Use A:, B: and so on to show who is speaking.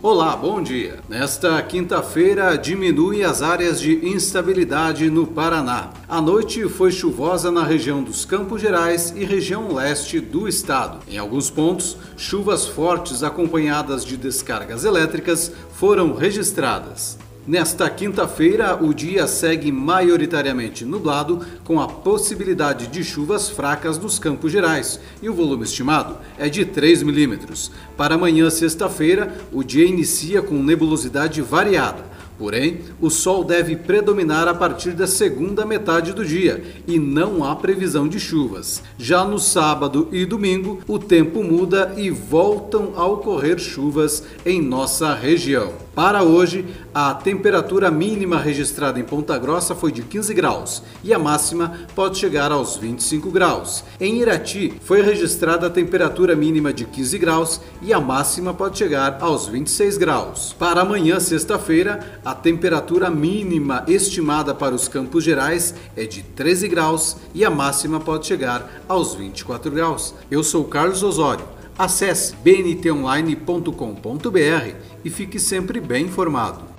A: Olá, bom dia. Nesta quinta-feira diminui as áreas de instabilidade no Paraná. A noite foi chuvosa na região dos Campos Gerais e região leste do estado. Em alguns pontos, chuvas fortes acompanhadas de descargas elétricas foram registradas. Nesta quinta-feira, o dia segue maioritariamente nublado, com a possibilidade de chuvas fracas nos Campos Gerais, e o volume estimado é de 3 milímetros. Para amanhã, sexta-feira, o dia inicia com nebulosidade variada Porém, o sol deve predominar a partir da segunda metade do dia e não há previsão de chuvas. Já no sábado e domingo, o tempo muda e voltam a ocorrer chuvas em nossa região. Para hoje, a temperatura mínima registrada em Ponta Grossa foi de 15 graus e a máxima pode chegar aos 25 graus. Em Irati, foi registrada a temperatura mínima de 15 graus e a máxima pode chegar aos 26 graus. Para amanhã, sexta-feira, a temperatura mínima estimada para os Campos Gerais é de 13 graus e a máxima pode chegar aos 24 graus. Eu sou Carlos Osório. Acesse bntonline.com.br e fique sempre bem informado.